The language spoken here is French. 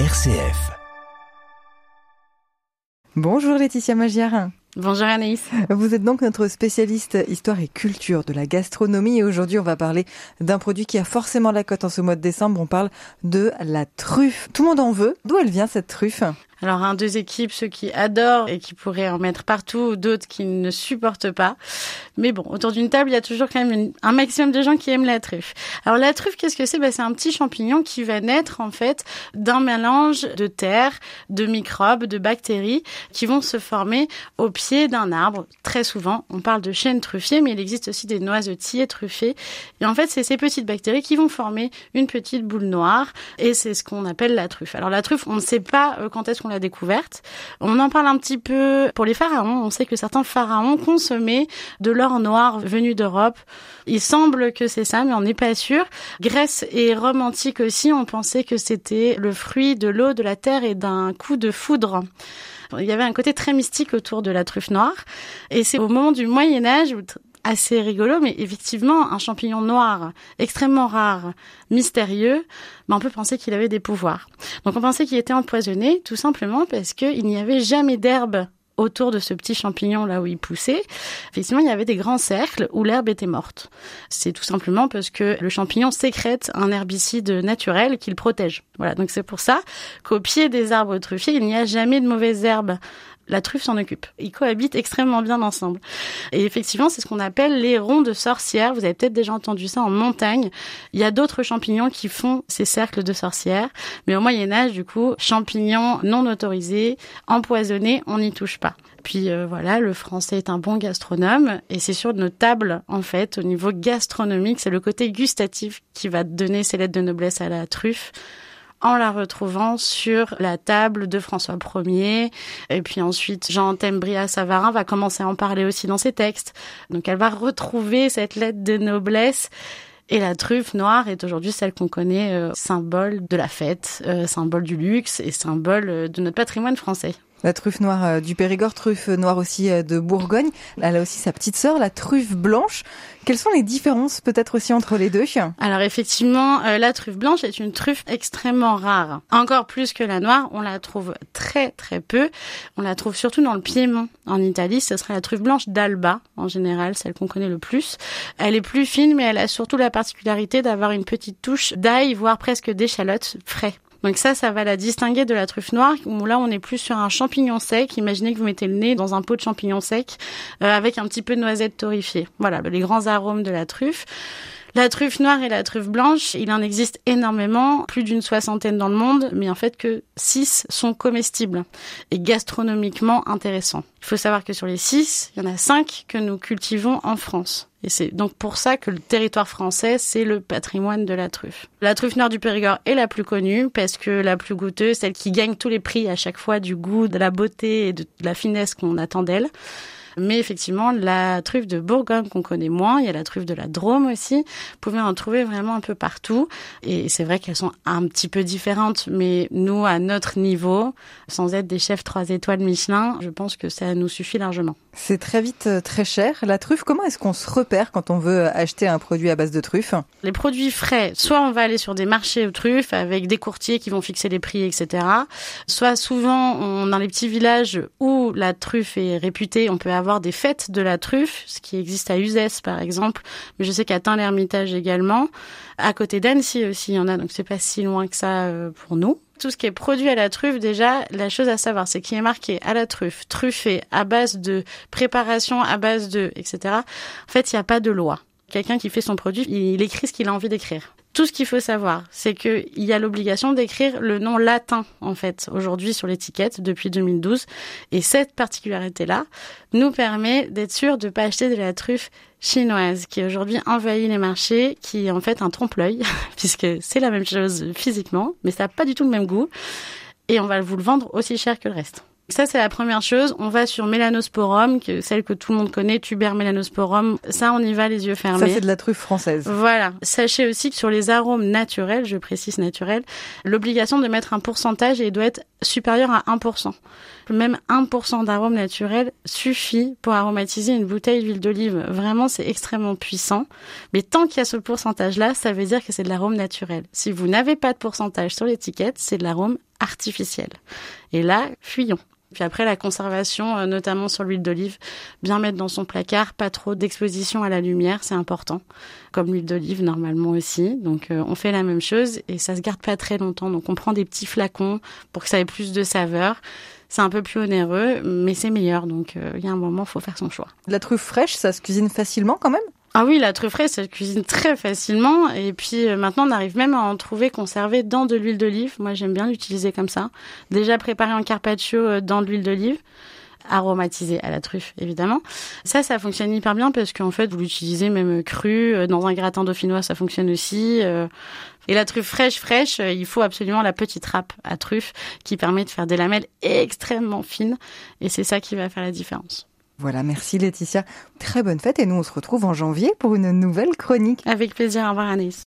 RCF. Bonjour Laetitia Magiarin. Bonjour Anaïs. Vous êtes donc notre spécialiste histoire et culture de la gastronomie et aujourd'hui on va parler d'un produit qui a forcément la cote en ce mois de décembre. On parle de la truffe. Tout le monde en veut. D'où elle vient cette truffe? Alors, un, deux équipes, ceux qui adorent et qui pourraient en mettre partout, d'autres qui ne supportent pas. Mais bon, autour d'une table, il y a toujours quand même un maximum de gens qui aiment la truffe. Alors, la truffe, qu'est-ce que c'est? Ben, C'est un petit champignon qui va naître, en fait, d'un mélange de terre, de microbes, de bactéries qui vont se former au pied d'un arbre. Très souvent, on parle de chêne truffier, mais il existe aussi des noisetiers truffés. Et en fait, c'est ces petites bactéries qui vont former une petite boule noire et c'est ce qu'on appelle la truffe. Alors, la truffe, on ne sait pas euh, quand est-ce qu'on la découverte. On en parle un petit peu pour les pharaons. On sait que certains pharaons consommaient de l'or noir venu d'Europe. Il semble que c'est ça, mais on n'est pas sûr. Grèce et Rome antique aussi, on pensait que c'était le fruit de l'eau, de la terre et d'un coup de foudre. Il y avait un côté très mystique autour de la truffe noire. Et c'est au moment du Moyen Âge assez rigolo, mais effectivement, un champignon noir, extrêmement rare, mystérieux, ben on peut penser qu'il avait des pouvoirs. Donc on pensait qu'il était empoisonné, tout simplement parce qu'il n'y avait jamais d'herbe autour de ce petit champignon là où il poussait, effectivement, il y avait des grands cercles où l'herbe était morte. C'est tout simplement parce que le champignon sécrète un herbicide naturel qui le protège. Voilà, donc c'est pour ça qu'au pied des arbres truffiers, il n'y a jamais de mauvaises herbes la truffe s'en occupe. Ils cohabitent extrêmement bien ensemble. Et effectivement, c'est ce qu'on appelle les ronds de sorcières. Vous avez peut-être déjà entendu ça en montagne. Il y a d'autres champignons qui font ces cercles de sorcières. Mais au Moyen Âge, du coup, champignons non autorisés, empoisonnés, on n'y touche pas. Puis euh, voilà, le français est un bon gastronome et c'est sur nos tables, en fait, au niveau gastronomique, c'est le côté gustatif qui va donner ses lettres de noblesse à la truffe en la retrouvant sur la table de François Ier. Et puis ensuite, Jean Tembria Savarin va commencer à en parler aussi dans ses textes. Donc elle va retrouver cette lettre de noblesse. Et la truffe noire est aujourd'hui celle qu'on connaît, euh, symbole de la fête, euh, symbole du luxe et symbole euh, de notre patrimoine français. La truffe noire euh, du Périgord, truffe noire aussi euh, de Bourgogne. Elle a aussi sa petite sœur, la truffe blanche. Quelles sont les différences peut-être aussi entre les deux? Alors effectivement, euh, la truffe blanche est une truffe extrêmement rare. Encore plus que la noire, on la trouve très très peu. On la trouve surtout dans le Piémont. En Italie, ce serait la truffe blanche d'Alba, en général, celle qu'on connaît le plus. Elle est plus fine, mais elle a surtout la particularité d'avoir une petite touche d'ail, voire presque d'échalote frais. Donc ça, ça va la distinguer de la truffe noire, où là, on est plus sur un champignon sec. Imaginez que vous mettez le nez dans un pot de champignons secs euh, avec un petit peu de noisette torréfiée. Voilà, les grands arômes de la truffe. La truffe noire et la truffe blanche, il en existe énormément, plus d'une soixantaine dans le monde, mais en fait que six sont comestibles et gastronomiquement intéressants. Il faut savoir que sur les six, il y en a cinq que nous cultivons en France. Et c'est donc pour ça que le territoire français, c'est le patrimoine de la truffe. La truffe noire du Périgord est la plus connue parce que la plus goûteuse, celle qui gagne tous les prix à chaque fois du goût, de la beauté et de la finesse qu'on attend d'elle. Mais effectivement, la truffe de Bourgogne qu'on connaît moins, il y a la truffe de la Drôme aussi. Vous pouvez en trouver vraiment un peu partout. Et c'est vrai qu'elles sont un petit peu différentes, mais nous, à notre niveau, sans être des chefs trois étoiles Michelin, je pense que ça nous suffit largement. C'est très vite euh, très cher. La truffe, comment est-ce qu'on se repère quand on veut acheter un produit à base de truffe? Les produits frais, soit on va aller sur des marchés aux truffes avec des courtiers qui vont fixer les prix, etc. Soit souvent, on, dans les petits villages où la truffe est réputée, on peut avoir avoir des fêtes de la truffe, ce qui existe à Uzès par exemple, mais je sais qu'à Tain-l'Hermitage également. À côté d'Annecy aussi, il y en a, donc c'est pas si loin que ça euh, pour nous. Tout ce qui est produit à la truffe, déjà, la chose à savoir, c'est qu'il est marqué à la truffe, truffé, à base de préparation, à base de, etc. En fait, il n'y a pas de loi. Quelqu'un qui fait son produit, il écrit ce qu'il a envie d'écrire. Tout ce qu'il faut savoir, c'est qu'il y a l'obligation d'écrire le nom latin, en fait, aujourd'hui sur l'étiquette depuis 2012. Et cette particularité-là nous permet d'être sûr de ne pas acheter de la truffe chinoise qui aujourd'hui envahit les marchés, qui est en fait un trompe-l'œil, puisque c'est la même chose physiquement, mais ça n'a pas du tout le même goût. Et on va vous le vendre aussi cher que le reste. Ça, c'est la première chose. On va sur Mélanosporum, que, celle que tout le monde connaît, Tuber Mélanosporum. Ça, on y va les yeux fermés. Ça, c'est de la truffe française. Voilà. Sachez aussi que sur les arômes naturels, je précise naturels, l'obligation de mettre un pourcentage et doit être supérieur à 1%. Même 1% d'arôme naturel suffit pour aromatiser une bouteille d'huile d'olive. Vraiment, c'est extrêmement puissant. Mais tant qu'il y a ce pourcentage-là, ça veut dire que c'est de l'arôme naturel. Si vous n'avez pas de pourcentage sur l'étiquette, c'est de l'arôme artificielle. Et là, fuyons. Puis après, la conservation, euh, notamment sur l'huile d'olive, bien mettre dans son placard, pas trop d'exposition à la lumière, c'est important. Comme l'huile d'olive, normalement aussi. Donc, euh, on fait la même chose et ça se garde pas très longtemps. Donc, on prend des petits flacons pour que ça ait plus de saveur. C'est un peu plus onéreux, mais c'est meilleur. Donc, euh, il y a un moment, faut faire son choix. La truffe fraîche, ça se cuisine facilement quand même? Ah oui, la truffe fraîche, ça se cuisine très facilement. Et puis euh, maintenant, on arrive même à en trouver conservé dans de l'huile d'olive. Moi, j'aime bien l'utiliser comme ça. Déjà préparé en carpaccio euh, dans de l'huile d'olive aromatisé à la truffe, évidemment. Ça, ça fonctionne hyper bien parce qu'en fait, vous l'utilisez même cru. Euh, dans un gratin dauphinois, ça fonctionne aussi. Et la truffe fraîche, fraîche, il faut absolument la petite râpe à truffe qui permet de faire des lamelles extrêmement fines. Et c'est ça qui va faire la différence. Voilà, merci Laetitia. Très bonne fête et nous on se retrouve en janvier pour une nouvelle chronique. Avec plaisir, au revoir Anaïs.